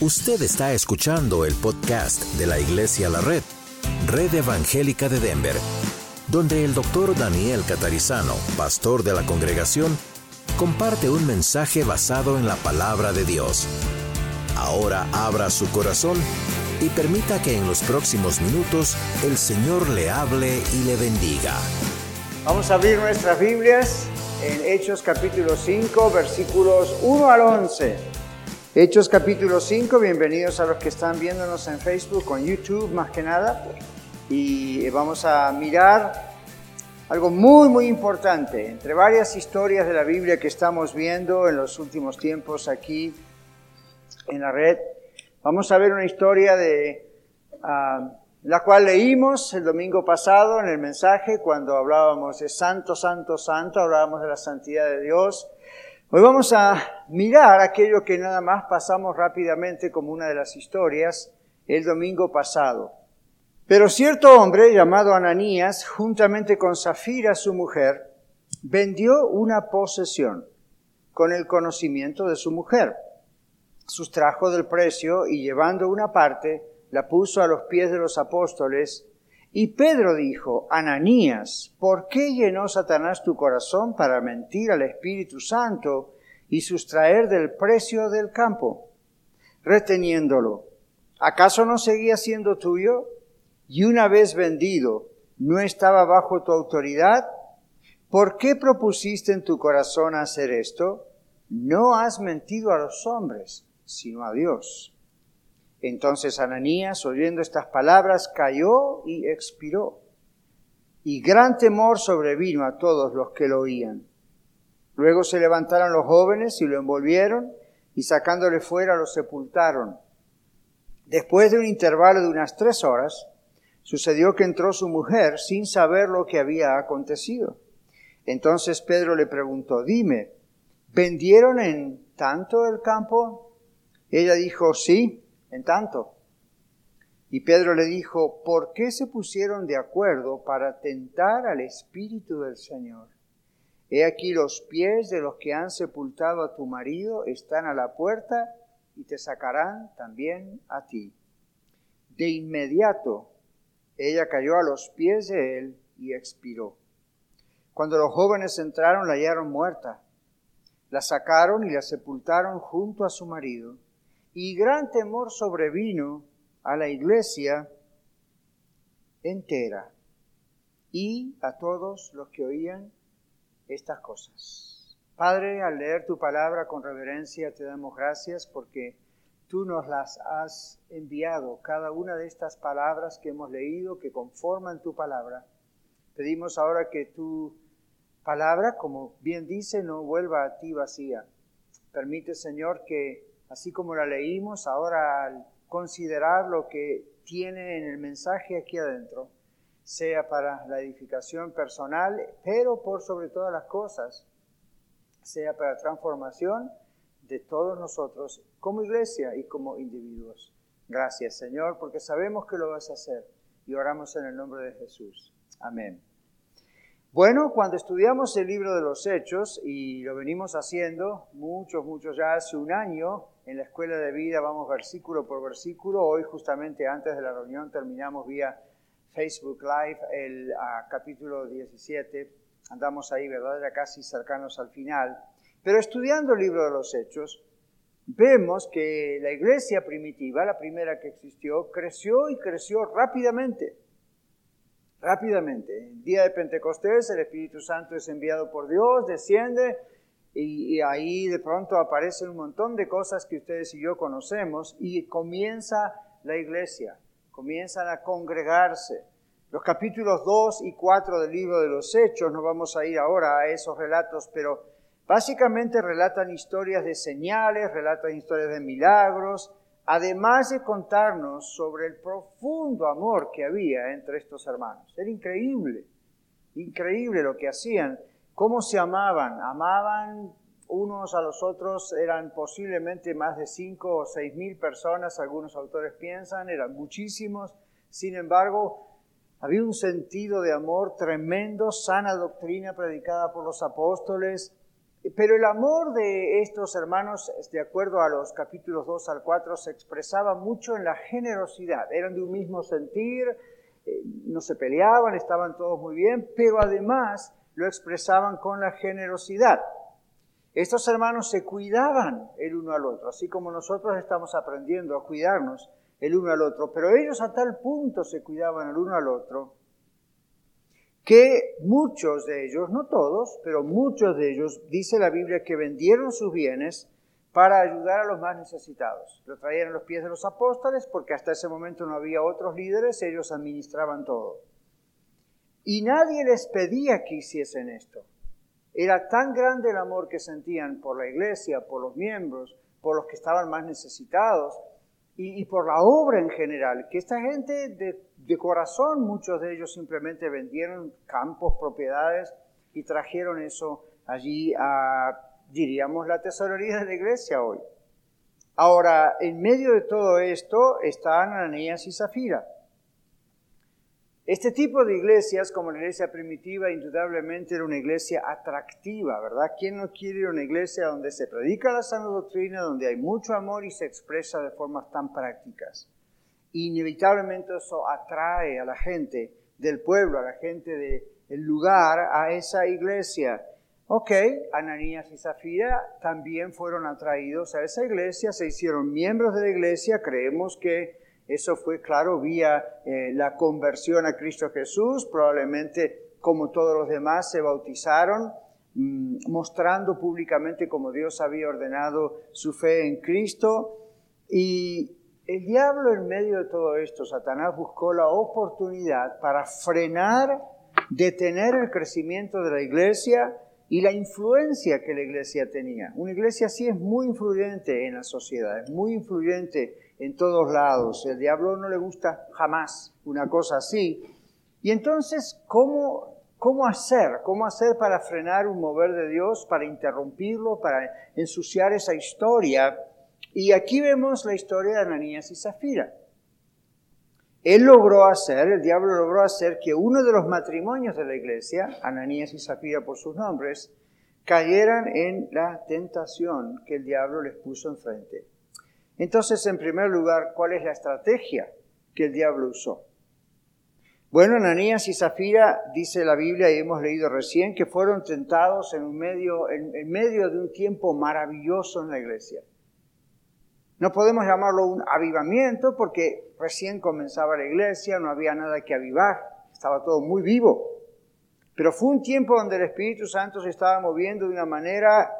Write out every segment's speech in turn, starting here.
Usted está escuchando el podcast de la Iglesia La Red, Red Evangélica de Denver, donde el doctor Daniel Catarizano, pastor de la congregación, comparte un mensaje basado en la palabra de Dios. Ahora abra su corazón y permita que en los próximos minutos el Señor le hable y le bendiga. Vamos a abrir nuestras Biblias en Hechos capítulo 5, versículos 1 al 11. Hechos capítulo 5, bienvenidos a los que están viéndonos en Facebook en YouTube más que nada. Y vamos a mirar algo muy, muy importante. Entre varias historias de la Biblia que estamos viendo en los últimos tiempos aquí en la red, vamos a ver una historia de ah, la cual leímos el domingo pasado en el mensaje cuando hablábamos de Santo, Santo, Santo, hablábamos de la santidad de Dios. Hoy vamos a mirar aquello que nada más pasamos rápidamente como una de las historias el domingo pasado. Pero cierto hombre llamado Ananías, juntamente con Zafira su mujer, vendió una posesión con el conocimiento de su mujer. Sustrajo del precio y llevando una parte, la puso a los pies de los apóstoles, y Pedro dijo, Ananías, ¿por qué llenó Satanás tu corazón para mentir al Espíritu Santo y sustraer del precio del campo, reteniéndolo? ¿Acaso no seguía siendo tuyo? Y una vez vendido, ¿no estaba bajo tu autoridad? ¿Por qué propusiste en tu corazón hacer esto? No has mentido a los hombres, sino a Dios. Entonces Ananías, oyendo estas palabras, cayó y expiró. Y gran temor sobrevino a todos los que lo oían. Luego se levantaron los jóvenes y lo envolvieron y sacándole fuera lo sepultaron. Después de un intervalo de unas tres horas, sucedió que entró su mujer sin saber lo que había acontecido. Entonces Pedro le preguntó, dime, ¿vendieron en tanto el campo? Ella dijo, sí en tanto. Y Pedro le dijo, ¿por qué se pusieron de acuerdo para tentar al Espíritu del Señor? He aquí los pies de los que han sepultado a tu marido están a la puerta y te sacarán también a ti. De inmediato ella cayó a los pies de él y expiró. Cuando los jóvenes entraron la hallaron muerta. La sacaron y la sepultaron junto a su marido y gran temor sobrevino a la iglesia entera y a todos los que oían estas cosas. Padre, al leer tu palabra con reverencia te damos gracias porque tú nos las has enviado, cada una de estas palabras que hemos leído, que conforman tu palabra. Pedimos ahora que tu palabra, como bien dice, no vuelva a ti vacía. Permite, Señor, que así como la leímos, ahora al considerar lo que tiene en el mensaje aquí adentro, sea para la edificación personal, pero por sobre todas las cosas, sea para transformación de todos nosotros como iglesia y como individuos. Gracias Señor, porque sabemos que lo vas a hacer y oramos en el nombre de Jesús. Amén. Bueno, cuando estudiamos el libro de los Hechos, y lo venimos haciendo muchos, muchos ya hace un año, en la escuela de vida vamos versículo por versículo. Hoy justamente antes de la reunión terminamos vía Facebook Live el capítulo 17. Andamos ahí, ¿verdad? Ya casi cercanos al final. Pero estudiando el libro de los Hechos, vemos que la iglesia primitiva, la primera que existió, creció y creció rápidamente rápidamente. El día de Pentecostés el Espíritu Santo es enviado por Dios, desciende y, ahí de pronto aparecen un montón de cosas que ustedes y yo conocemos y comienza la iglesia, comienzan a congregarse. Los capítulos 2 y 4 del libro de los Hechos, no vamos a ir ahora a esos relatos, pero básicamente relatan historias de señales, relatan historias de milagros, además de contarnos sobre el profundo amor que había entre estos hermanos. Era increíble, increíble lo que hacían, cómo se amaban, amaban unos a los otros, eran posiblemente más de cinco o seis mil personas, algunos autores piensan, eran muchísimos, sin embargo, había un sentido de amor tremendo, sana doctrina predicada por los apóstoles, Pero el amor de estos hermanos, de acuerdo a los capítulos 2 al 4, se expresaba mucho en la generosidad. Eran de un mismo sentir, eh, no se peleaban, estaban todos muy bien, pero además lo expresaban con la generosidad. Estos hermanos se cuidaban el uno al otro, así como nosotros estamos aprendiendo a cuidarnos el uno al otro, pero ellos a tal punto se cuidaban el uno al otro que muchos de ellos, no todos, pero muchos de ellos, dice la Biblia, que vendieron sus bienes para ayudar a los más necesitados. Lo traían a los pies de los apóstoles porque hasta ese momento no había otros líderes, ellos administraban todo. Y nadie les pedía que hiciesen esto. Era tan grande el amor que sentían por la iglesia, por los miembros, por los que estaban más necesitados y, por la obra en general, que esta gente de corazón muchos de ellos simplemente vendieron campos, propiedades y trajeron eso allí a, diríamos, la tesorería de la iglesia hoy. Ahora, en medio de todo esto están Ananías y Zafira. Este tipo de iglesias, como la iglesia primitiva, indudablemente era una iglesia atractiva, ¿verdad? ¿Quién no quiere ir a una iglesia donde se predica la sana doctrina, donde hay mucho amor y se expresa de formas tan prácticas? inevitablemente eso atrae a la gente del pueblo, a la gente del lugar, a esa iglesia. Ok, Ananías y Zafira también fueron atraídos a esa iglesia, se hicieron miembros de la iglesia, creemos que eso fue claro vía eh, la conversión a Cristo Jesús, probablemente como todos los demás se bautizaron, mm, mostrando públicamente como Dios había ordenado su fe en Cristo. Y el diablo en medio de todo esto, Satanás buscó la oportunidad para frenar, detener el crecimiento de la iglesia y la influencia que la iglesia tenía. Una iglesia así es muy influyente en la sociedad, es muy influyente en todos lados. El diablo no le gusta jamás una cosa así. Y entonces, ¿cómo, cómo hacer? ¿Cómo hacer para frenar un mover de Dios, para interrumpirlo, para ensuciar esa historia? Y aquí vemos la historia de Ananías y Zafira. Él logró hacer, el diablo logró hacer que uno de los matrimonios de la iglesia, Ananías y Zafira por sus nombres, cayeran en la tentación que el diablo les puso enfrente. Entonces, en primer lugar, ¿cuál es la estrategia que el diablo usó? Bueno, Ananías y Zafira, dice la Biblia y hemos leído recién, que fueron tentados en, medio, en medio de un tiempo maravilloso en la iglesia. No podemos llamarlo un avivamiento porque recién comenzaba la iglesia, no había nada que avivar, estaba todo muy vivo. Pero fue un tiempo donde el Espíritu Santo se estaba moviendo de una manera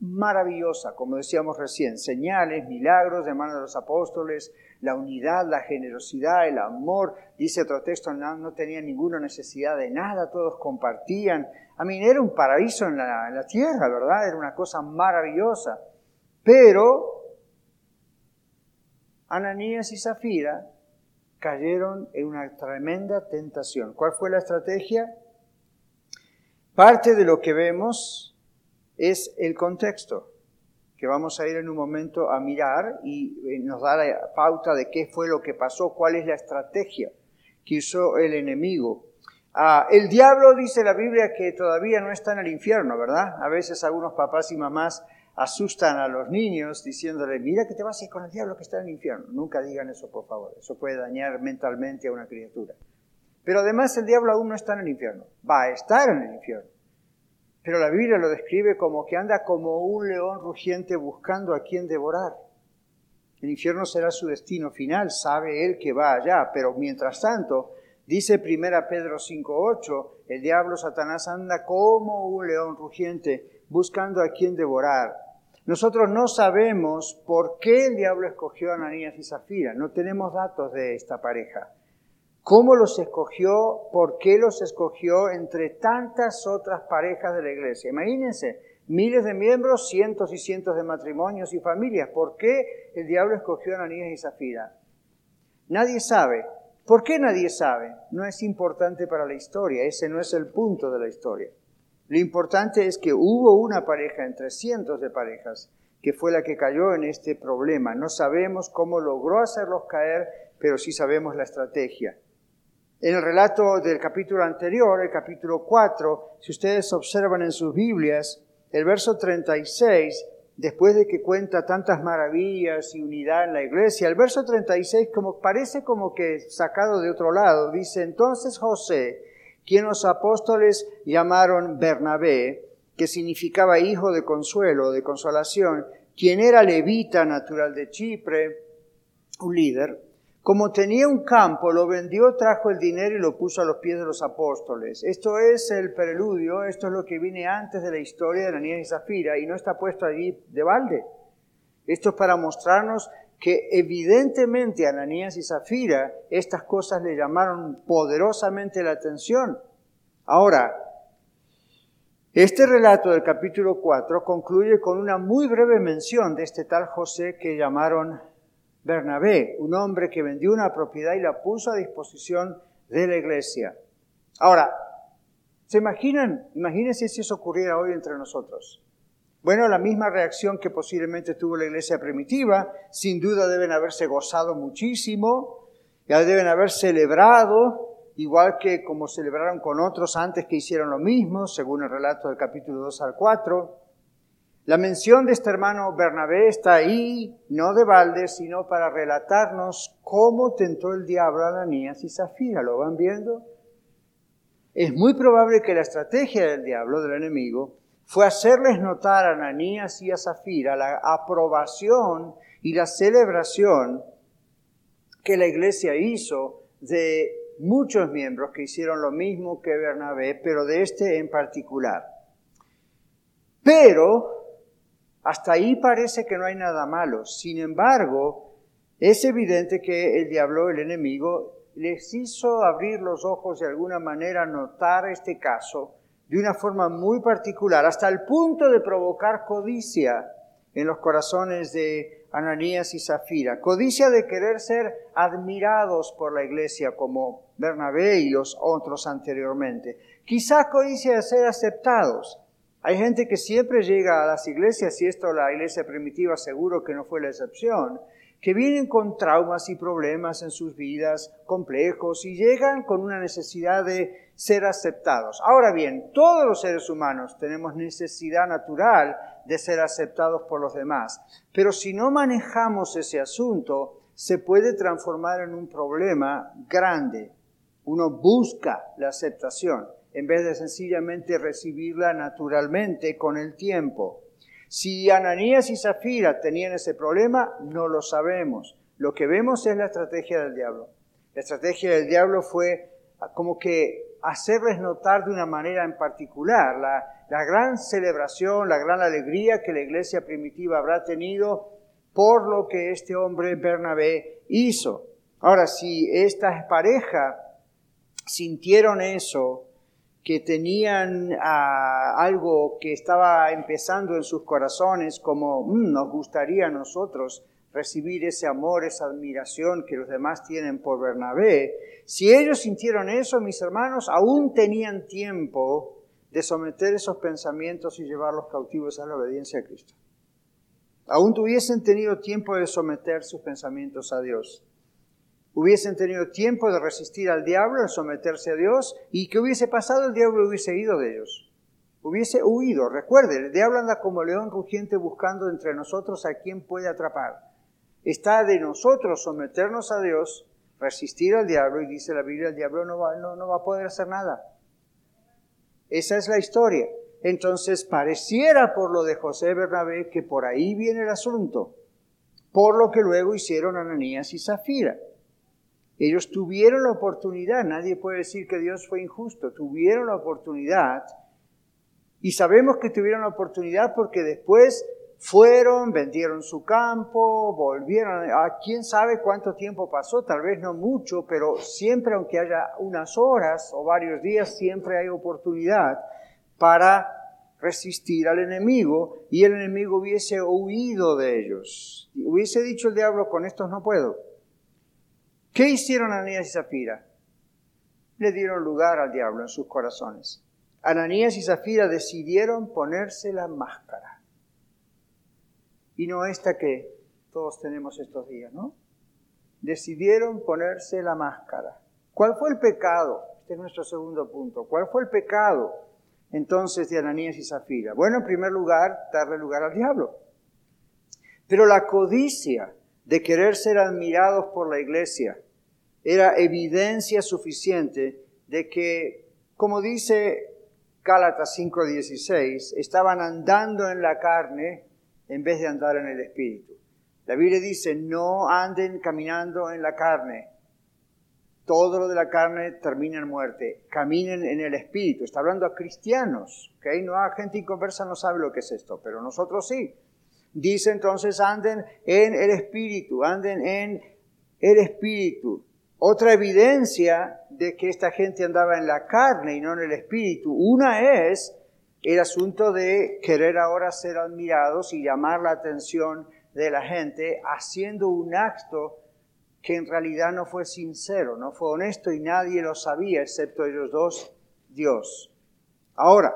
maravillosa, como decíamos recién, señales, milagros de mano de los apóstoles, la unidad, la generosidad, el amor. Dice otro texto, no, no tenían ninguna necesidad de nada, todos compartían. A mí era un paraíso en la, en la tierra, ¿verdad? Era una cosa maravillosa. Pero Ananías y Zafira cayeron en una tremenda tentación. ¿Cuál fue la estrategia? Parte de lo que vemos es el contexto, que vamos a ir en un momento a mirar y eh, nos da la pauta de qué fue lo que pasó, cuál es la estrategia que usó el enemigo. Ah, el diablo dice la Biblia que todavía no está en el infierno, ¿verdad? A veces algunos papás y mamás asustan a los niños diciéndole, mira que te vas a ir con el diablo que está en el infierno. Nunca digan eso, por favor. Eso puede dañar mentalmente a una criatura. Pero además el diablo aún no está en el infierno. Va a estar en el infierno. Pero la Biblia lo describe como que anda como un león rugiente buscando a quien devorar. El infierno será su destino final, sabe él que va allá, pero mientras tanto, dice 1 Pedro 5.8, el diablo Satanás anda como un león rugiente buscando a quien devorar. Nosotros no sabemos por qué el diablo escogió a Ananías y Zafira, no tenemos datos de esta pareja. ¿Cómo los escogió? ¿Por qué los escogió entre tantas otras parejas de la iglesia? Imagínense, miles de miembros, cientos y cientos de matrimonios y familias. ¿Por qué el diablo escogió a Ananías y Zafira? Nadie sabe. ¿Por qué nadie sabe? No es importante para la historia, ese no es el punto de la historia. Lo importante es que hubo una pareja entre cientos de parejas que fue la que cayó en este problema. No sabemos cómo logró hacerlos caer, pero sí sabemos la estrategia. En el relato del capítulo anterior, el capítulo 4, si ustedes observan en sus Biblias, el verso 36, después de que cuenta tantas maravillas y unidad en la iglesia, el verso 36 como, parece como que sacado de otro lado, dice, entonces José, quien los apóstoles llamaron Bernabé, que significaba hijo de consuelo, de consolación, quien era levita natural de Chipre, un líder, como tenía un campo, lo vendió, trajo el dinero y lo puso a los pies de los apóstoles. Esto es el preludio, esto es lo que viene antes de la historia de Ananías y Zafira y no está puesto allí de balde. Esto es para mostrarnos que evidentemente a Ananías y Zafira estas cosas le llamaron poderosamente la atención. Ahora, este relato del capítulo 4 concluye con una muy breve mención de este tal José que llamaron Bernabé, un hombre que vendió una propiedad y la puso a disposición de la iglesia. Ahora, ¿se imaginan? Imagínense si eso ocurriera hoy entre nosotros. Bueno, la misma reacción que posiblemente tuvo la iglesia primitiva, sin duda deben haberse gozado muchísimo, ya deben haber celebrado, igual que como celebraron con otros antes que hicieron lo mismo, según el relato del capítulo 2 al 4. La mención de este hermano Bernabé está ahí, no de balde, sino para relatarnos cómo tentó el diablo a Ananías y Zafira. ¿Lo van viendo? Es muy probable que la estrategia del diablo, del enemigo, fue hacerles notar a Ananías y a Zafira la aprobación y la celebración que la iglesia hizo de muchos miembros que hicieron lo mismo que Bernabé, pero de este en particular. Pero hasta ahí parece que no hay nada malo. Sin embargo, es evidente que el diablo, el enemigo, les hizo abrir los ojos de alguna manera, notar este caso de una forma muy particular, hasta el punto de provocar codicia en los corazones de Ananías y Zafira. Codicia de querer ser admirados por la iglesia como Bernabé y los otros anteriormente. Quizá codicia de ser aceptados. Hay gente que siempre llega a las iglesias, y esto la iglesia primitiva seguro que no fue la excepción, que vienen con traumas y problemas en sus vidas complejos y llegan con una necesidad de ser aceptados. Ahora bien, todos los seres humanos tenemos necesidad natural de ser aceptados por los demás, pero si no manejamos ese asunto, se puede transformar en un problema grande. Uno busca la aceptación en vez de sencillamente recibirla naturalmente con el tiempo. Si Ananías y Zafira tenían ese problema, no lo sabemos. Lo que vemos es la estrategia del diablo. La estrategia del diablo fue como que hacerles notar de una manera en particular la, la gran celebración, la gran alegría que la iglesia primitiva habrá tenido por lo que este hombre Bernabé hizo. Ahora, si esta pareja sintieron eso, que tenían ah, algo que estaba empezando en sus corazones, como mm, nos gustaría a nosotros recibir ese amor, esa admiración que los demás tienen por Bernabé, si ellos sintieron eso, mis hermanos, aún tenían tiempo de someter esos pensamientos y llevarlos cautivos a la obediencia a Cristo. Aún tuviesen tenido tiempo de someter sus pensamientos a Dios hubiesen tenido tiempo de resistir al diablo, de someterse a Dios, y que hubiese pasado, el diablo hubiese ido de ellos. Hubiese huido. Recuerde, el diablo anda como león rugiente buscando entre nosotros a quien puede atrapar. Está de nosotros someternos a Dios, resistir al diablo, y dice la Biblia, el diablo no va, no, no va a poder hacer nada. Esa es la historia. Entonces pareciera por lo de José Bernabé que por ahí viene el asunto, por lo que luego hicieron Ananías y Zafira. Ellos tuvieron la oportunidad, nadie puede decir que Dios fue injusto, tuvieron la oportunidad y sabemos que tuvieron la oportunidad porque después fueron, vendieron su campo, volvieron, a quién sabe cuánto tiempo pasó, tal vez no mucho, pero siempre aunque haya unas horas o varios días, siempre hay oportunidad para resistir al enemigo y el enemigo hubiese huido de ellos. Hubiese dicho el diablo, con estos no puedo. ¿Qué hicieron Ananías y Zafira? Le dieron lugar al diablo en sus corazones. Ananías y Zafira decidieron ponerse la máscara. Y no esta que todos tenemos estos días, ¿no? Decidieron ponerse la máscara. ¿Cuál fue el pecado? Este es nuestro segundo punto. ¿Cuál fue el pecado entonces de Ananías y Zafira? Bueno, en primer lugar, darle lugar al diablo. Pero la codicia de querer ser admirados por la iglesia era evidencia suficiente de que, como dice Gálatas 5:16, estaban andando en la carne en vez de andar en el espíritu. La Biblia dice, no anden caminando en la carne. Todo lo de la carne termina en muerte. Caminen en el espíritu. Está hablando a cristianos. ¿okay? No a gente inconversa no sabe lo que es esto, pero nosotros sí. Dice entonces, anden en el espíritu, anden en el espíritu. Otra evidencia de que esta gente andaba en la carne y no en el espíritu, una es el asunto de querer ahora ser admirados y llamar la atención de la gente haciendo un acto que en realidad no fue sincero, no fue honesto y nadie lo sabía excepto ellos dos, Dios. Ahora,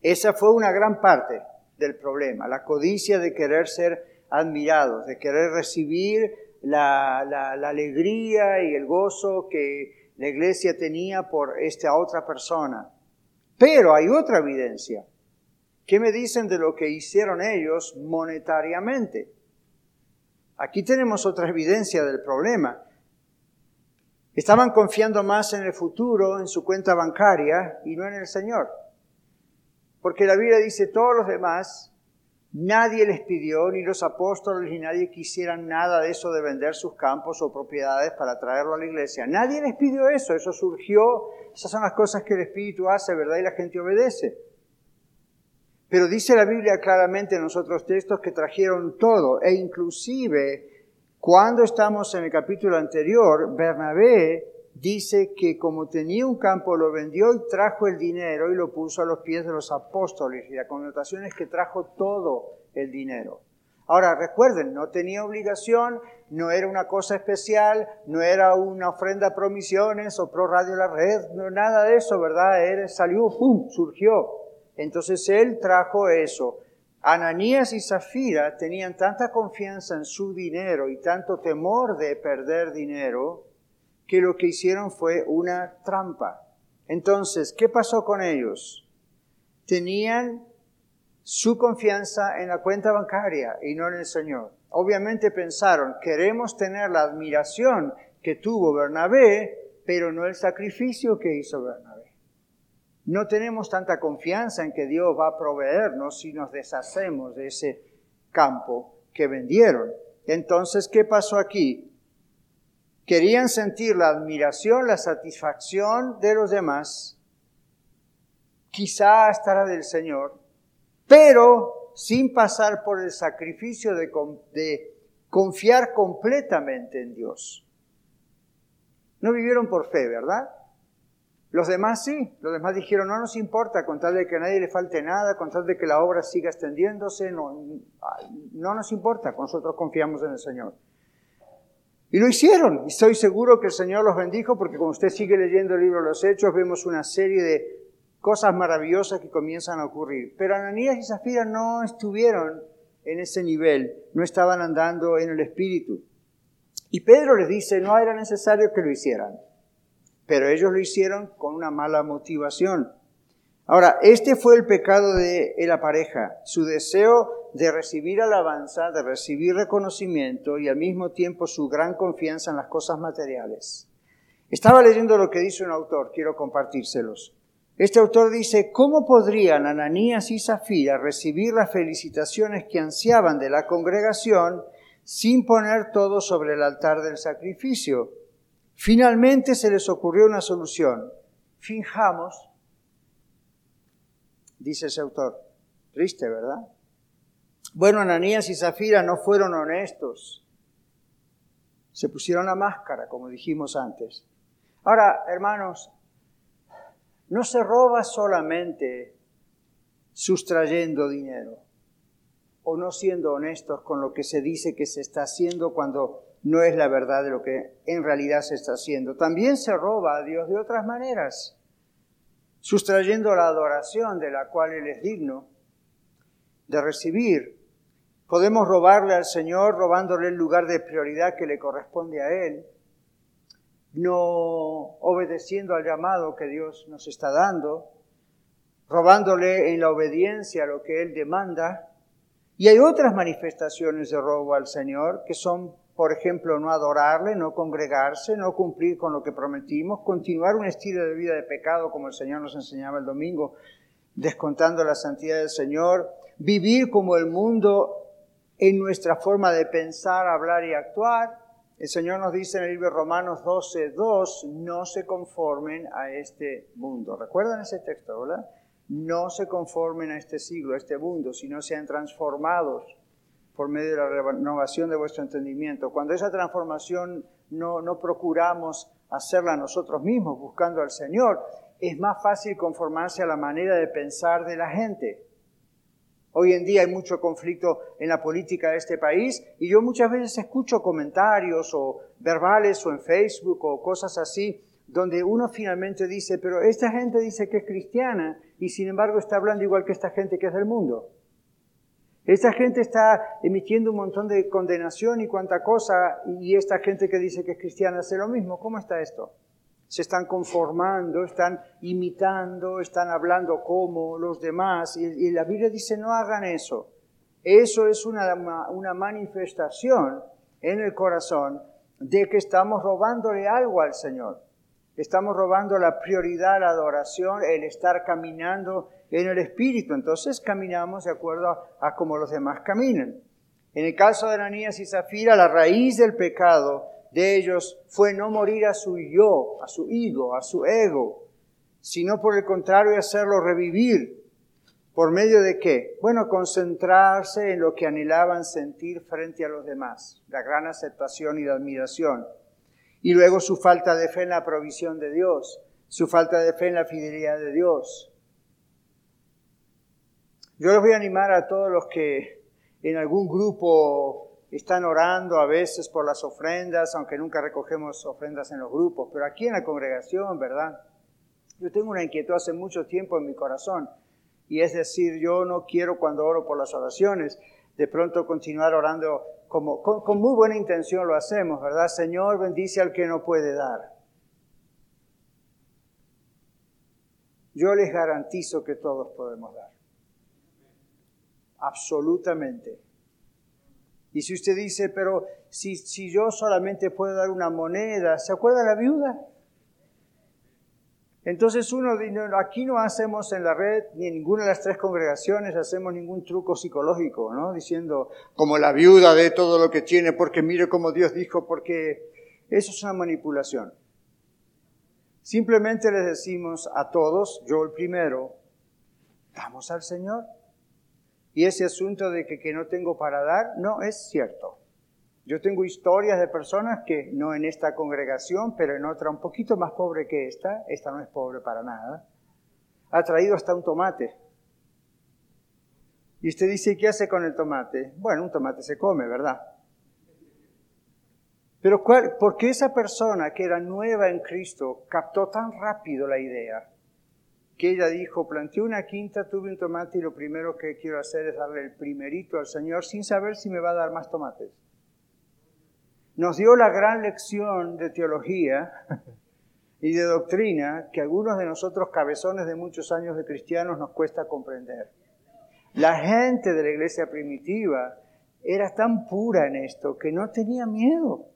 esa fue una gran parte del problema, la codicia de querer ser admirados, de querer recibir la, la, alegría y el gozo que la iglesia tenía por esta otra persona. Pero hay otra evidencia. ¿Qué me dicen de lo que hicieron ellos monetariamente? Aquí tenemos otra evidencia del problema. Estaban confiando más en el futuro, en su cuenta bancaria y no en el Señor. Porque la Biblia dice, todos los demás, nadie les pidió, ni los apóstoles, ni nadie quisieran nada de eso de vender sus campos o propiedades para traerlo a la iglesia. Nadie les pidió eso, eso surgió, esas son las cosas que el Espíritu hace, ¿verdad? Y la gente obedece. Pero dice la Biblia claramente en los otros textos que trajeron todo e inclusive cuando estamos en el capítulo anterior, Bernabé dice que como tenía un campo lo vendió y trajo el dinero y lo puso a los pies de los apóstoles y la connotación es que trajo todo el dinero. Ahora recuerden, no tenía obligación, no era una cosa especial, no era una ofrenda a promisiones o pro radio la red, no, nada de eso, ¿verdad? Él salió, ¡pum!, surgió. Entonces él trajo eso. Ananías y Zafira tenían tanta confianza en su dinero y tanto temor de perder dinero que lo que hicieron fue una trampa. Entonces, ¿qué pasó con ellos? Tenían su confianza en la cuenta bancaria y no en el Señor. Obviamente pensaron, queremos tener la admiración que tuvo Bernabé, pero no el sacrificio que hizo Bernabé. No tenemos tanta confianza en que Dios va a proveernos si nos deshacemos de ese campo que vendieron. Entonces, ¿qué pasó aquí? Querían sentir la admiración, la satisfacción de los demás, quizá hasta la del Señor, pero sin pasar por el sacrificio de, confiar completamente en Dios. No vivieron por fe, ¿verdad? Los demás sí, los demás dijeron, no nos importa, con tal de que a nadie le falte nada, con tal de que la obra siga extendiéndose, no, no nos importa, nosotros confiamos en el Señor. Y lo hicieron, y estoy seguro que el Señor los bendijo, porque cuando usted sigue leyendo el libro de los Hechos, vemos una serie de cosas maravillosas que comienzan a ocurrir. Pero Ananías y Zafira no estuvieron en ese nivel, no estaban andando en el Espíritu. Y Pedro les dice, no era necesario que lo hicieran pero ellos lo hicieron con una mala motivación. Ahora, este fue el pecado de la pareja, su deseo de recibir alabanza, de recibir reconocimiento y al mismo tiempo su gran confianza en las cosas materiales. Estaba leyendo lo que dice un autor, quiero compartírselos. Este autor dice, ¿cómo podrían Ananías y Zafira recibir las felicitaciones que ansiaban de la congregación sin poner todo sobre el altar del sacrificio? Finalmente se les ocurrió una solución. Finjamos, dice ese autor. Triste, ¿verdad? Bueno, Ananías y Zafira no fueron honestos. Se pusieron la máscara, como dijimos antes. Ahora, hermanos, no se roba solamente sustrayendo dinero o no siendo honestos con lo que se dice que se está haciendo cuando no es la verdad de lo que en realidad se está haciendo. También se roba a Dios de otras maneras, sustrayendo la adoración de la cual Él es digno de recibir. Podemos robarle al Señor robándole el lugar de prioridad que le corresponde a Él, no obedeciendo al llamado que Dios nos está dando, robándole en la obediencia lo que Él demanda. Y hay otras manifestaciones de robo al Señor que son, por ejemplo, no adorarle, no congregarse, no cumplir con lo que prometimos, continuar un estilo de vida de pecado como el Señor nos enseñaba el domingo, descontando la santidad del Señor, vivir como el mundo en nuestra forma de pensar, hablar y actuar. El Señor nos dice en el libro de Romanos 12, 2, no se conformen a este mundo. ¿Recuerdan ese texto, verdad? No se conformen a este siglo, a este mundo, sino sean transformados por medio de la renovación de vuestro entendimiento. Cuando esa transformación no, procuramos hacerla nosotros mismos, buscando al Señor, es más fácil conformarse a la manera de pensar de la gente. Hoy en día hay mucho conflicto en la política de este país y yo muchas veces escucho comentarios o verbales o en Facebook o cosas así donde uno finalmente dice, pero esta gente dice que es cristiana y sin embargo está hablando igual que esta gente que es del mundo. Esta gente está emitiendo un montón de condenación y cuanta cosa y esta gente que dice que es cristiana hace lo mismo. ¿Cómo está esto? se están conformando, están imitando, están hablando como los demás. Y, la Biblia dice, no hagan eso. Eso es una, una manifestación en el corazón de que estamos robándole algo al Señor. Estamos robando la prioridad, la adoración, el estar caminando en el Espíritu. Entonces caminamos de acuerdo a, a como los demás caminan. En el caso de Ananías y Zafira, la raíz del pecado de ellos fue no morir a su yo, a su ego, a su ego, sino por el contrario hacerlo revivir. ¿Por medio de qué? Bueno, concentrarse en lo que anhelaban sentir frente a los demás, la gran aceptación y la admiración. Y luego su falta de fe en la provisión de Dios, su falta de fe en la fidelidad de Dios. Yo les voy a animar a todos los que en algún grupo están orando a veces por las ofrendas, aunque nunca recogemos ofrendas en los grupos, pero aquí en la congregación, ¿verdad? Yo tengo una inquietud hace mucho tiempo en mi corazón, y es decir, yo no quiero cuando oro por las oraciones, de pronto continuar orando como con, con muy buena intención lo hacemos, ¿verdad? Señor, bendice al que no puede dar. Yo les garantizo que todos podemos dar. Absolutamente. Y si usted dice, pero si, si yo solamente puedo dar una moneda, ¿se acuerda la viuda? Entonces uno, aquí no hacemos en la red, ni en ninguna de las tres congregaciones hacemos ningún truco psicológico, ¿no? Diciendo, como la viuda de todo lo que tiene, porque mire como Dios dijo, porque eso es una manipulación. Simplemente les decimos a todos, yo el primero, damos al Señor. Y ese asunto de que, no tengo para dar, no es cierto. Yo tengo historias de personas que, no en esta congregación, pero en otra un poquito más pobre que esta, esta no es pobre para nada, ha traído hasta un tomate. Y usted dice, ¿qué hace con el tomate? Bueno, un tomate se come, ¿verdad? Pero ¿por qué esa persona que era nueva en Cristo captó tan rápido la idea? Que ella dijo, planté una quinta, tuve un tomate y lo primero que quiero hacer es darle el primerito al Señor sin saber si me va a dar más tomates. Nos dio la gran lección de teología y de doctrina que algunos de nosotros cabezones de muchos años de cristianos nos cuesta comprender. La gente de la iglesia primitiva era tan pura en esto que no tenía miedo.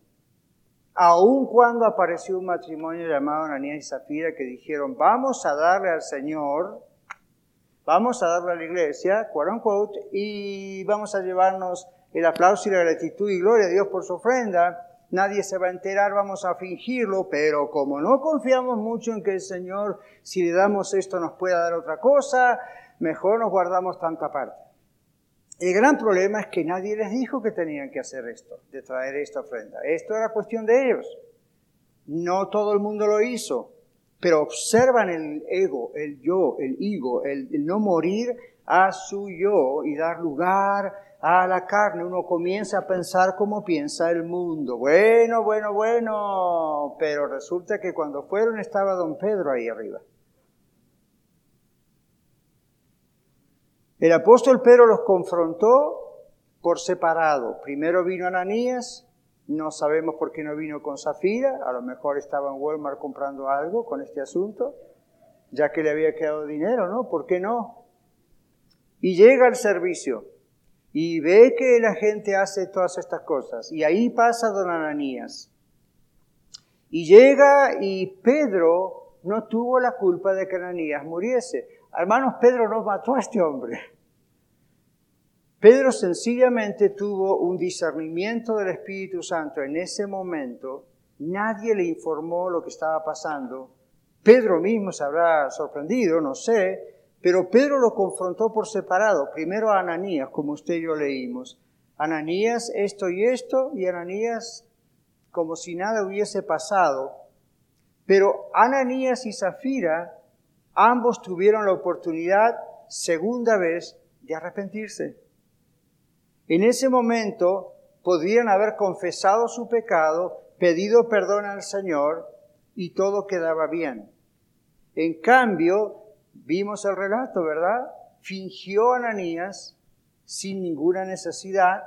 Aun cuando apareció un matrimonio llamado Ananías y Zafira que dijeron, vamos a darle al Señor, vamos a darle a la iglesia, quote unquote, y vamos a llevarnos el aplauso y la gratitud y gloria a Dios por su ofrenda. Nadie se va a enterar, vamos a fingirlo, pero como no confiamos mucho en que el Señor, si le damos esto, nos pueda dar otra cosa, mejor nos guardamos tanta parte. El gran problema es que nadie les dijo que tenían que hacer esto, de traer esta ofrenda. Esto era cuestión de ellos. No todo el mundo lo hizo, pero observan el ego, el yo, el ego, el, no morir a su yo y dar lugar a la carne. Uno comienza a pensar como piensa el mundo. Bueno, bueno, bueno, pero resulta que cuando fueron estaba don Pedro ahí arriba. El apóstol Pedro los confrontó por separado. Primero vino Ananías, no sabemos por qué no vino con Zafira, a lo mejor estaba en Walmart comprando algo con este asunto. ya que le había quedado dinero, ¿no? ¿Por qué no? Y llega al servicio y ve que la gente hace todas estas cosas. Y ahí pasa don Ananías. Y llega y Pedro no tuvo la culpa de que Ananías muriese. Hermanos, Pedro no mató a este hombre. Pedro sencillamente tuvo un discernimiento del Espíritu Santo en ese momento. Nadie le informó lo que estaba pasando. Pedro mismo se habrá sorprendido, no sé, pero Pedro lo confrontó por separado. Primero a Ananías, como usted y yo leímos. Ananías, esto y esto, y Ananías como si nada hubiese pasado. Pero Ananías y Zafira, ambos tuvieron la oportunidad, segunda vez, de arrepentirse. En ese momento podrían haber confesado su pecado, pedido perdón al Señor y todo quedaba bien. En cambio, vimos el relato, ¿verdad? Fingió Ananías sin ninguna necesidad,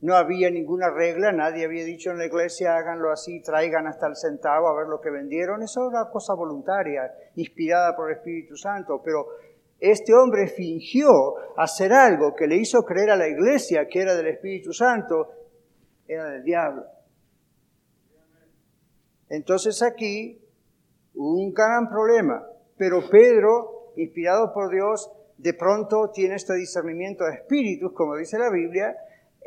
no había ninguna regla, nadie había dicho en la iglesia háganlo así, traigan hasta el centavo a ver lo que vendieron. Eso era cosa voluntaria, inspirada por el Espíritu Santo, pero este hombre fingió hacer algo que le hizo creer a la iglesia que era del Espíritu Santo, era del diablo. Entonces aquí, un gran problema. Pero Pedro, inspirado por Dios, de pronto tiene este discernimiento de espíritus, como dice la Biblia,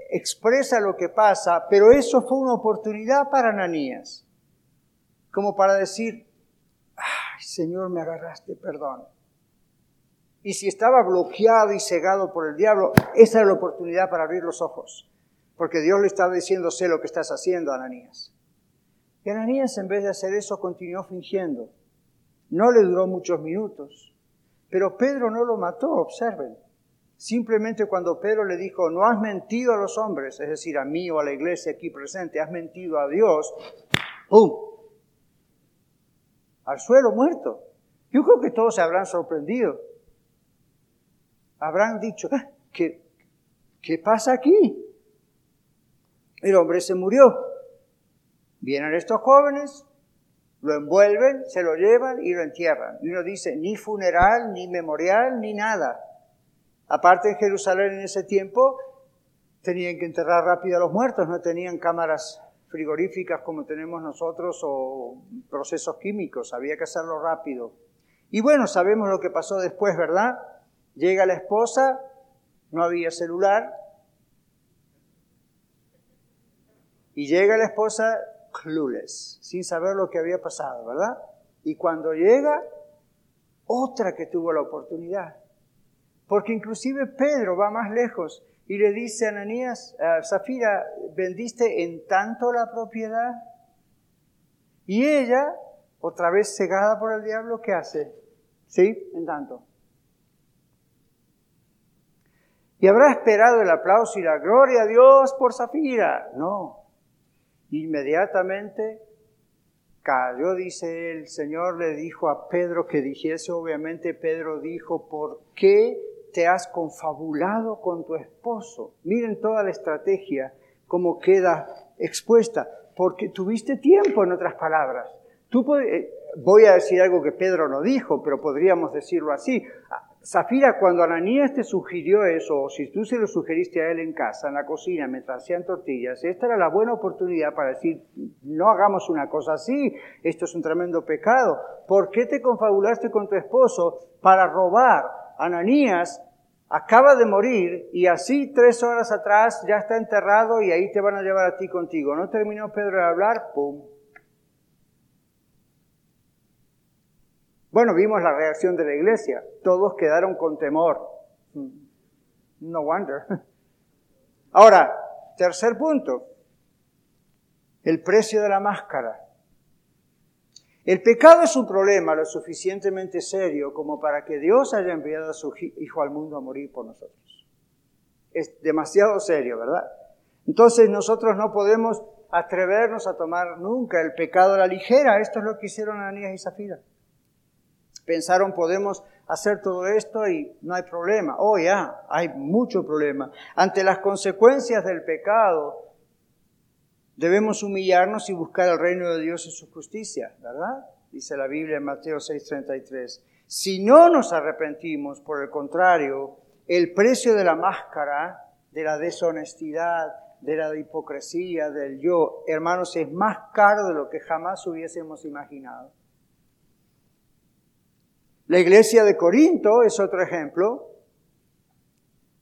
expresa lo que pasa, pero eso fue una oportunidad para Ananías, como para decir, ay Señor, me agarraste, perdón. Y si estaba bloqueado y cegado por el diablo, esa era la oportunidad para abrir los ojos. Porque Dios le estaba diciendo, sé lo que estás haciendo, Ananías. Y Ananías, en vez de hacer eso, continuó fingiendo. No le duró muchos minutos. Pero Pedro no lo mató, observen. Simplemente cuando Pedro le dijo, no has mentido a los hombres, es decir, a mí o a la iglesia aquí presente, has mentido a Dios, ¡pum! Al suelo muerto. Yo creo que todos se habrán sorprendido habrán dicho, ah, ¿qué, ¿qué pasa aquí? El hombre se murió. Vienen estos jóvenes, lo envuelven, se lo llevan y lo entierran. Y uno dice, ni funeral, ni memorial, ni nada. Aparte en Jerusalén en ese tiempo tenían que enterrar rápido a los muertos, no tenían cámaras frigoríficas como tenemos nosotros o procesos químicos, había que hacerlo rápido. Y bueno, sabemos lo que pasó después, ¿verdad? Llega la esposa, no había celular, y llega la esposa clueless, sin saber lo que había pasado, ¿verdad? Y cuando llega, otra que tuvo la oportunidad. Porque inclusive Pedro va más lejos y le dice a Ananías, a Zafira, ¿vendiste en tanto la propiedad? Y ella, otra vez cegada por el diablo, ¿qué hace? ¿Sí? En tanto. Y habrá esperado el aplauso y la gloria a Dios por Zafira. No. Inmediatamente cayó, dice el Señor, le dijo a Pedro que dijese, obviamente Pedro dijo, ¿por qué te has confabulado con tu esposo? Miren toda la estrategia, cómo queda expuesta, porque tuviste tiempo, en otras palabras. Tú eh, voy a decir algo que Pedro no dijo, pero podríamos decirlo así. Zafira, cuando Ananías te sugirió eso, o si tú se lo sugeriste a él en casa, en la cocina, mientras hacían tortillas, esta era la buena oportunidad para decir, no hagamos una cosa así, esto es un tremendo pecado. ¿Por qué te confabulaste con tu esposo para robar? Ananías acaba de morir y así tres horas atrás ya está enterrado y ahí te van a llevar a ti contigo. No terminó Pedro de hablar, ¡pum! Bueno, vimos la reacción de la iglesia. Todos quedaron con temor. No wonder. Ahora, tercer punto. El precio de la máscara. El pecado es un problema lo suficientemente serio como para que Dios haya enviado a su Hijo al mundo a morir por nosotros. Es demasiado serio, ¿verdad? Entonces nosotros no podemos atrevernos a tomar nunca el pecado a la ligera. Esto es lo que hicieron Ananías y Zafira. Pensaron, podemos hacer todo esto y no hay problema. Oh, ya, hay mucho problema. Ante las consecuencias del pecado, debemos humillarnos y buscar el reino de Dios y su justicia, ¿verdad? Dice la Biblia en Mateo 6:33. Si no nos arrepentimos, por el contrario, el precio de la máscara, de la deshonestidad, de la hipocresía, del yo, hermanos, es más caro de lo que jamás hubiésemos imaginado. La iglesia de Corinto es otro ejemplo.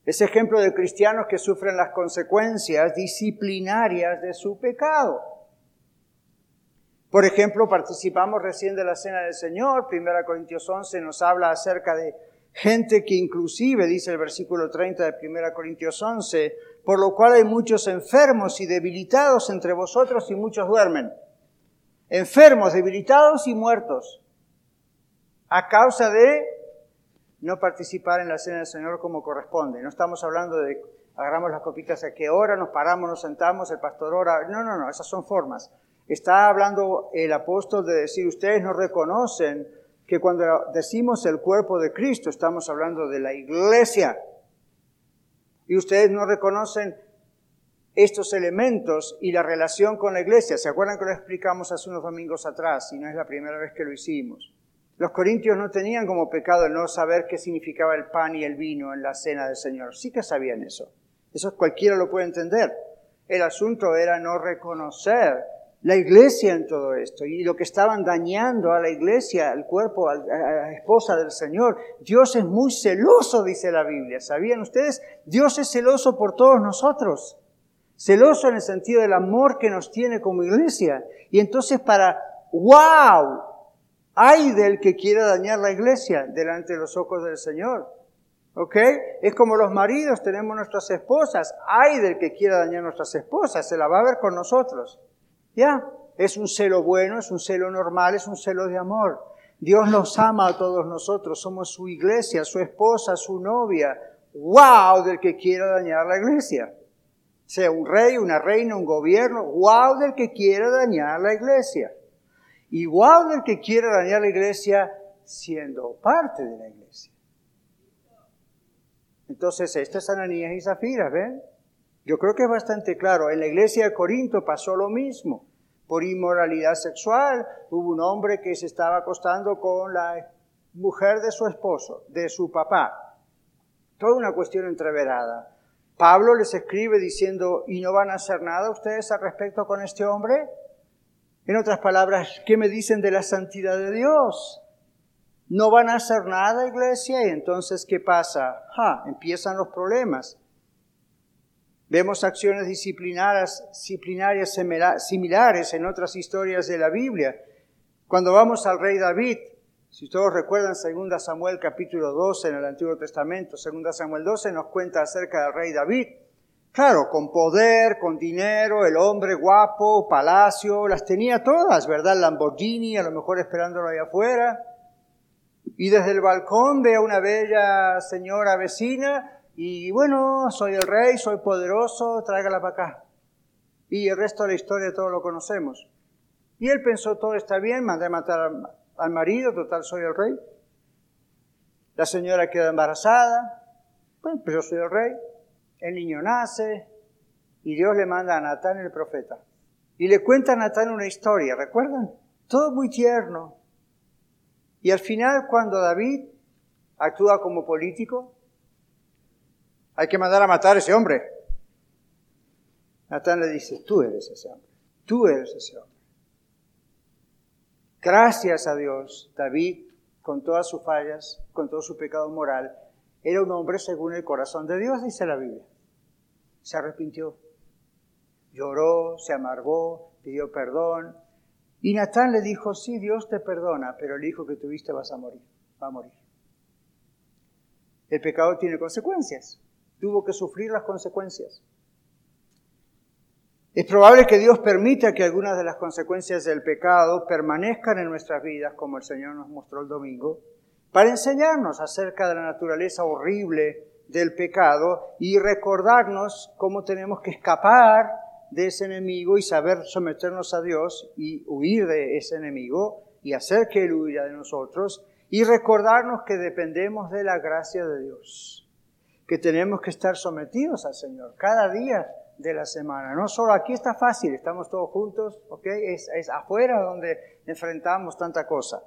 Es ejemplo de cristianos que sufren las consecuencias disciplinarias de su pecado. Por ejemplo, participamos recién de la Cena del Señor. Primera Corintios 11 nos habla acerca de gente que inclusive, dice el versículo 30 de Primera Corintios 11, por lo cual hay muchos enfermos y debilitados entre vosotros y muchos duermen. Enfermos, debilitados y muertos a causa de no participar en la cena del Señor como corresponde. No estamos hablando de agarramos las copitas a qué hora, nos paramos, nos sentamos, el pastor ora. No, no, no, esas son formas. Está hablando el apóstol de decir, ustedes no reconocen que cuando decimos el cuerpo de Cristo, estamos hablando de la iglesia. Y ustedes no reconocen estos elementos y la relación con la iglesia. ¿Se acuerdan que lo explicamos hace unos domingos atrás? Y no es la primera vez que lo hicimos. Los corintios no tenían como pecado no saber qué significaba el pan y el vino en la cena del Señor. Sí que sabían eso. Eso cualquiera lo puede entender. El asunto era no reconocer la iglesia en todo esto y lo que estaban dañando a la iglesia, al cuerpo, a la esposa del Señor. Dios es muy celoso, dice la Biblia. ¿Sabían ustedes? Dios es celoso por todos nosotros. Celoso en el sentido del amor que nos tiene como iglesia. Y entonces para, wow, hay del que quiera dañar la iglesia delante de los ojos del Señor. ¿Ok? Es como los maridos, tenemos nuestras esposas. Hay del que quiera dañar nuestras esposas, se la va a ver con nosotros. ¿Ya? Es un celo bueno, es un celo normal, es un celo de amor. Dios nos ama a todos nosotros, somos su iglesia, su esposa, su novia. ¡Wow! Del que quiera dañar la iglesia. Sea un rey, una reina, un gobierno. ¡Wow! Del que quiera dañar la iglesia igual del que quiere dañar la iglesia siendo parte de la iglesia. Entonces, esto es Ananías y Zafira, ¿ven? Yo creo que es bastante claro. En la iglesia de Corinto pasó lo mismo. Por inmoralidad sexual, hubo un hombre que se estaba acostando con la mujer de su esposo, de su papá. Toda una cuestión entreverada. Pablo les escribe diciendo, ¿y no van a hacer nada ustedes al respecto con este hombre? En otras palabras, ¿qué me dicen de la santidad de Dios? No van a hacer nada, iglesia, y entonces, ¿qué pasa? Empiezan los problemas. Vemos acciones disciplinarias, disciplinarias similares en otras historias de la Biblia. Cuando vamos al rey David, si todos recuerdan 2 Samuel capítulo 12 en el Antiguo Testamento, 2 Samuel 12 nos cuenta acerca del rey David. Claro, con poder, con dinero, el hombre guapo, palacio, las tenía todas, ¿verdad? Lamborghini, a lo mejor esperándolo ahí afuera. Y desde el balcón ve a una bella señora vecina y bueno, soy el rey, soy poderoso, tráigala para acá. Y el resto de la historia todos lo conocemos. Y él pensó, todo está bien, mandé a matar al marido, total soy el rey. La señora queda embarazada, bueno, pues yo soy el rey el niño nace y Dios le manda a Natán el profeta. Y le cuenta a Natán una historia, ¿recuerdan? Todo muy tierno. Y al final, cuando David actúa como político, hay que mandar a matar a ese hombre. Natán le dice, tú eres ese hombre, tú eres ese hombre. Gracias a Dios, David, con todas sus fallas, con todo su pecado moral, era un hombre según el corazón de Dios, dice la Biblia se arrepintió. Lloró, se amargó, pidió perdón. Y Natán le dijo, sí, Dios te perdona, pero el hijo que tuviste vas a morir, va a morir. El pecado tiene consecuencias. Tuvo que sufrir las consecuencias. Es probable que Dios permita que algunas de las consecuencias del pecado permanezcan en nuestras vidas, como el Señor nos mostró el domingo, para enseñarnos acerca de la naturaleza horrible del pecado y recordarnos cómo tenemos que escapar de ese enemigo y saber someternos a Dios y huir de ese enemigo y hacer que Él huya de nosotros y recordarnos que dependemos de la gracia de Dios, que tenemos que estar sometidos al Señor cada día de la semana. No solo aquí está fácil, estamos todos juntos, ¿ok? Es, es afuera donde enfrentamos tanta cosa.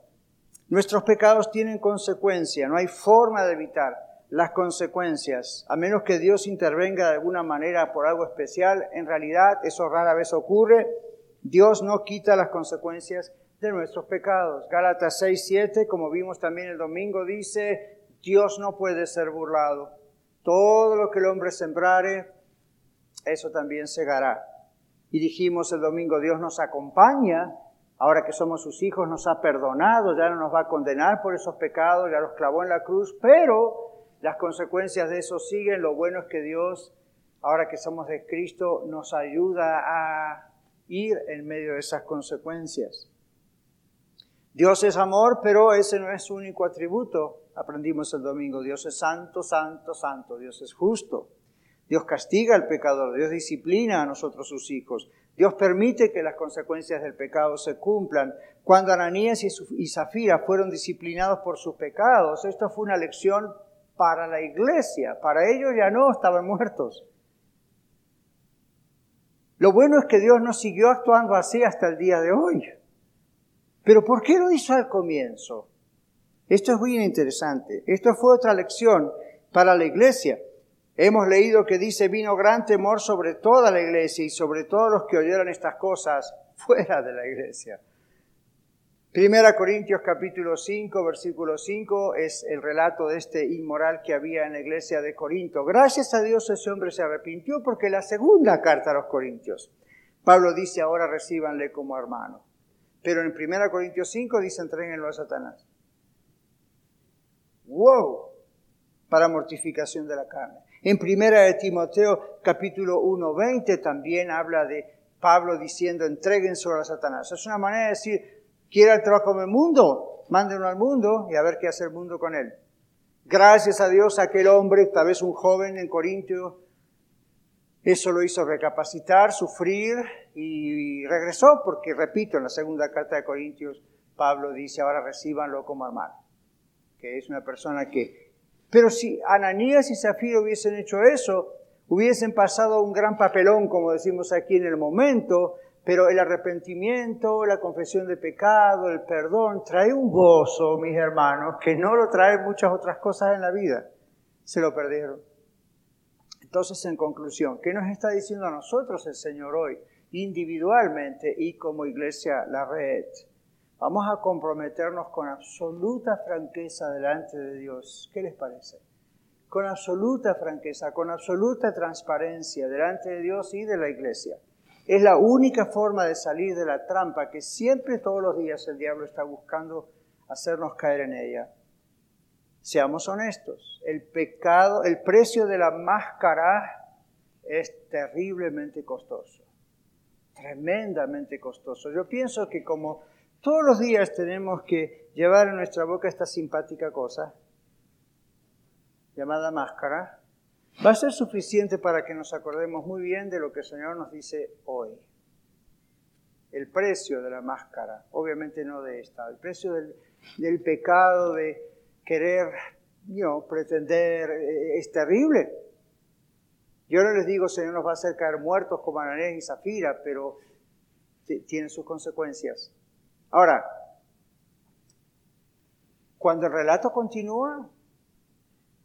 Nuestros pecados tienen consecuencia, no hay forma de evitar las consecuencias, a menos que Dios intervenga de alguna manera por algo especial. En realidad eso rara vez ocurre. Dios no quita las consecuencias de nuestros pecados. Gálatas 6, 7, como vimos también el domingo, dice, Dios no puede ser burlado. Todo lo que el hombre sembrare, eso también segará. Y dijimos el domingo, Dios nos acompaña Ahora que somos sus hijos, nos ha perdonado, ya no nos va a condenar por esos pecados, ya los clavó en la cruz, pero las consecuencias de eso siguen. Lo bueno es que Dios, ahora que somos de Cristo, nos ayuda a ir en medio de esas consecuencias. Dios es amor, pero ese no es su único atributo. Aprendimos el domingo, Dios es santo, santo, santo, Dios es justo. Dios castiga al pecador, Dios disciplina a nosotros sus hijos. Dios permite que las consecuencias del pecado se cumplan. Cuando Ananías y Zafira fueron disciplinados por sus pecados, esto fue una lección para la iglesia. Para ellos ya no, estaban muertos. Lo bueno es que Dios no siguió actuando así hasta el día de hoy. Pero ¿por qué lo hizo al comienzo? Esto es muy interesante. Esto fue otra lección para la iglesia. Hemos leído que dice, vino gran temor sobre toda la iglesia y sobre todos los que oyeron estas cosas fuera de la iglesia. Primera Corintios capítulo 5, versículo 5 es el relato de este inmoral que había en la iglesia de Corinto. Gracias a Dios ese hombre se arrepintió porque la segunda carta a los Corintios, Pablo dice ahora recíbanle como hermano. Pero en Primera Corintios 5 dice entréguenlo a Satanás. ¡Wow! Para mortificación de la carne. En primera de Timoteo capítulo 1, 20 también habla de Pablo diciendo sobre a Satanás. Es una manera de decir, quiere el trabajo en el mundo, mándenlo al mundo y a ver qué hace el mundo con él. Gracias a Dios aquel hombre, tal vez un joven en Corintio, eso lo hizo recapacitar, sufrir y regresó, porque repito, en la segunda carta de Corintios, Pablo dice, ahora recíbanlo como hermano, que es una persona que pero si Ananías y Zafiro hubiesen hecho eso, hubiesen pasado un gran papelón, como decimos aquí en el momento, pero el arrepentimiento, la confesión de pecado, el perdón, trae un gozo, mis hermanos, que no lo trae muchas otras cosas en la vida. Se lo perdieron. Entonces, en conclusión, ¿qué nos está diciendo a nosotros el Señor hoy, individualmente y como iglesia, la red? Vamos a comprometernos con absoluta franqueza delante de Dios. ¿Qué les parece? Con absoluta franqueza, con absoluta transparencia delante de Dios y de la iglesia. Es la única forma de salir de la trampa que siempre todos los días el diablo está buscando hacernos caer en ella. Seamos honestos, el pecado, el precio de la máscara es terriblemente costoso, tremendamente costoso. Yo pienso que como todos los días tenemos que llevar en nuestra boca esta simpática cosa llamada máscara. Va a ser suficiente para que nos acordemos muy bien de lo que el Señor nos dice hoy. El precio de la máscara, obviamente no de esta, el precio del, pecado, de querer, pretender, eh, es terrible. Yo no les digo, Señor nos va a hacer caer muertos como Ananés y Zafira, pero tiene sus consecuencias. Ahora, cuando el relato continúa,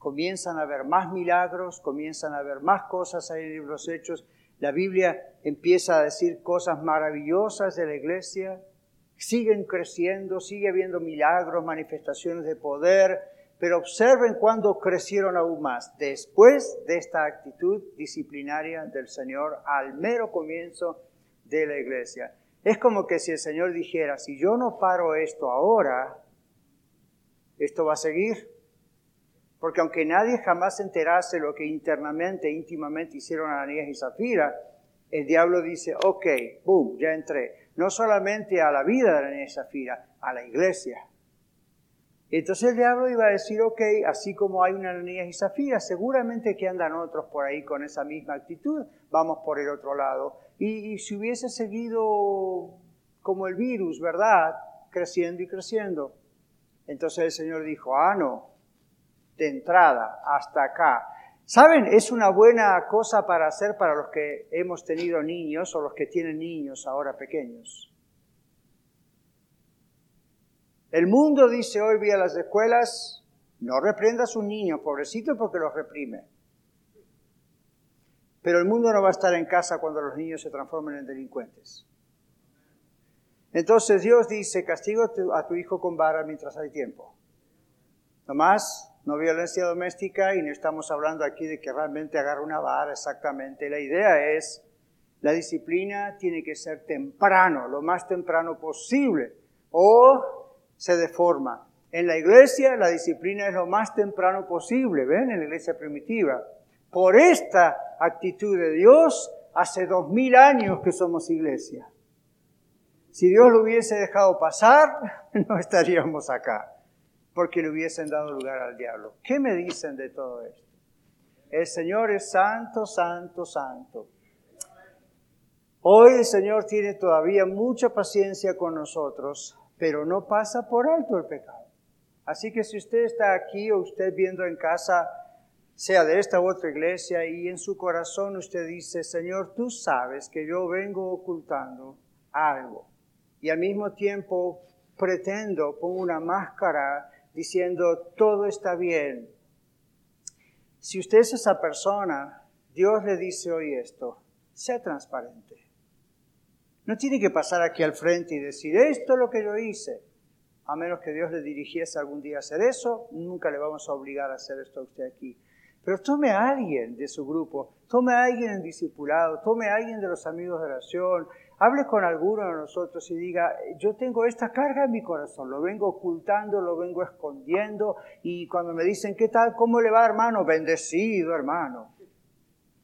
comienzan a haber más milagros, comienzan a haber más cosas en los hechos. La Biblia empieza a decir cosas maravillosas de la iglesia. Siguen creciendo, sigue habiendo milagros, manifestaciones de poder, pero observen cuándo crecieron aún más, después de esta actitud disciplinaria del Señor al mero comienzo de la iglesia. Es como que si el Señor dijera, si yo no paro esto ahora, esto va a seguir. Porque aunque nadie jamás se enterase lo que internamente, íntimamente hicieron Ananías y Zafira, el diablo dice, ok, boom, ya entré. No solamente a la vida de Ananías y Zafira, a la iglesia. Entonces el diablo iba a decir, ok, así como hay una Ananías y Zafira, seguramente que andan otros por ahí con esa misma actitud, vamos por el otro lado. Y, si hubiese seguido como el virus, ¿verdad? Creciendo y creciendo. Entonces el Señor dijo, ah, no, de entrada hasta acá. ¿Saben? Es una buena cosa para hacer para los que hemos tenido niños o los que tienen niños ahora pequeños. El mundo dice hoy vía las escuelas, no reprenda a sus niños, pobrecito, porque los reprime. Pero el mundo no va a estar en casa cuando los niños se transformen en delincuentes. Entonces Dios dice, castigo a tu hijo con vara mientras hay tiempo. No más, no violencia doméstica y no estamos hablando aquí de que realmente agarre una vara exactamente. La idea es, la disciplina tiene que ser temprano, lo más temprano posible, o se deforma. En la iglesia la disciplina es lo más temprano posible, ¿ven? En la iglesia primitiva. Por esta actitud de Dios, hace dos mil años que somos iglesia. Si Dios lo hubiese dejado pasar, no estaríamos acá, porque le hubiesen dado lugar al diablo. ¿Qué me dicen de todo esto? El Señor es santo, santo, santo. Hoy el Señor tiene todavía mucha paciencia con nosotros, pero no pasa por alto el pecado. Así que si usted está aquí o usted viendo en casa, sea de esta u otra iglesia, y en su corazón usted dice, Señor, tú sabes que yo vengo ocultando algo, y al mismo tiempo pretendo, pongo una máscara diciendo, todo está bien. Si usted es esa persona, Dios le dice hoy esto, sea transparente. No tiene que pasar aquí al frente y decir, esto es lo que yo hice. A menos que Dios le dirigiese algún día a hacer eso, nunca le vamos a obligar a hacer esto a usted aquí. Pero tome a alguien de su grupo, tome a alguien en discipulado, tome a alguien de los amigos de oración, hable con alguno de nosotros y diga, yo tengo esta carga en mi corazón, lo vengo ocultando, lo vengo escondiendo y cuando me dicen, ¿qué tal? ¿Cómo le va hermano? Bendecido hermano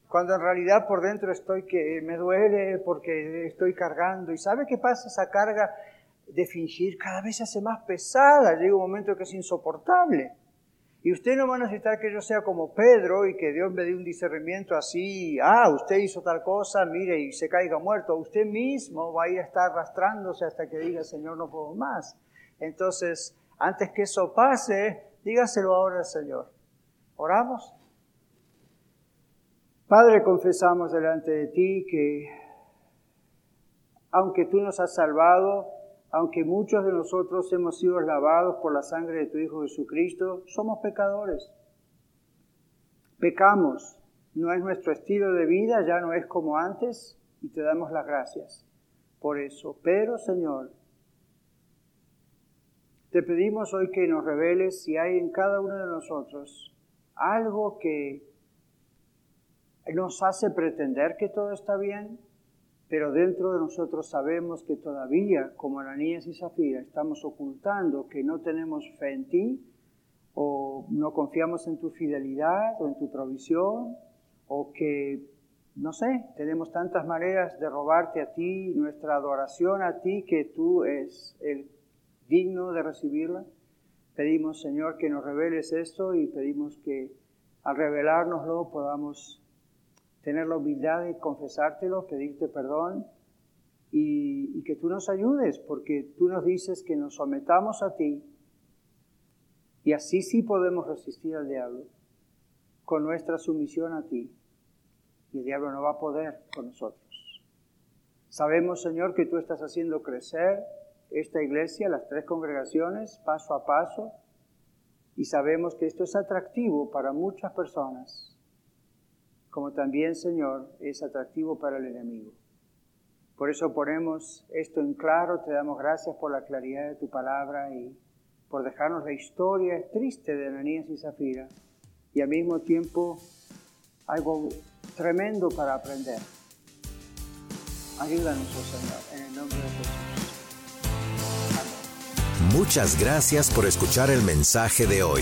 cuando en realidad por dentro estoy que me duele porque estoy cargando. ¿Y sabe qué pasa? Esa carga de fingir cada vez se hace más pesada, llega un momento que es insoportable. Y usted no va a necesitar que yo sea como Pedro y que Dios me dé un discernimiento así, ah, usted hizo tal cosa, mire, y se caiga muerto. Usted mismo va a ir a estar arrastrándose hasta que diga, Señor, no puedo más. Entonces, antes que eso pase, dígaselo ahora al Señor. ¿Oramos? Padre, confesamos delante de ti que aunque tú nos has salvado, aunque muchos de nosotros hemos sido lavados por la sangre de tu Hijo Jesucristo, somos pecadores. Pecamos, no es nuestro estilo de vida, ya no es como antes, y te damos las gracias por eso. Pero, Señor, te pedimos hoy que nos reveles si hay en cada uno de nosotros algo que nos hace pretender que todo está bien, pero dentro de nosotros sabemos que todavía, como Ananías y Zafira, estamos ocultando que no tenemos fe en ti, o no confiamos en tu fidelidad o en tu provisión, o que, no sé, tenemos tantas maneras de robarte a ti, nuestra adoración a ti, que tú es el digno de recibirla. Pedimos, Señor, que nos reveles esto y pedimos que al revelárnoslo podamos tener la humildad de confesártelo, pedirte perdón y, que tú nos ayudes, porque tú nos dices que nos sometamos a ti y así sí podemos resistir al diablo con nuestra sumisión a ti. Y el diablo no va a poder con nosotros. Sabemos, Señor, que tú estás haciendo crecer esta iglesia, las tres congregaciones, paso a paso, y sabemos que esto es atractivo para muchas personas como también, Señor, es atractivo para el enemigo. Por eso ponemos esto en claro, te damos gracias por la claridad de tu palabra y por dejarnos la historia triste de Ananías y Zafira y al mismo tiempo algo tremendo para aprender. Ayúdanos, oh Señor, en el nombre de Jesús. Muchas gracias por escuchar el mensaje de hoy.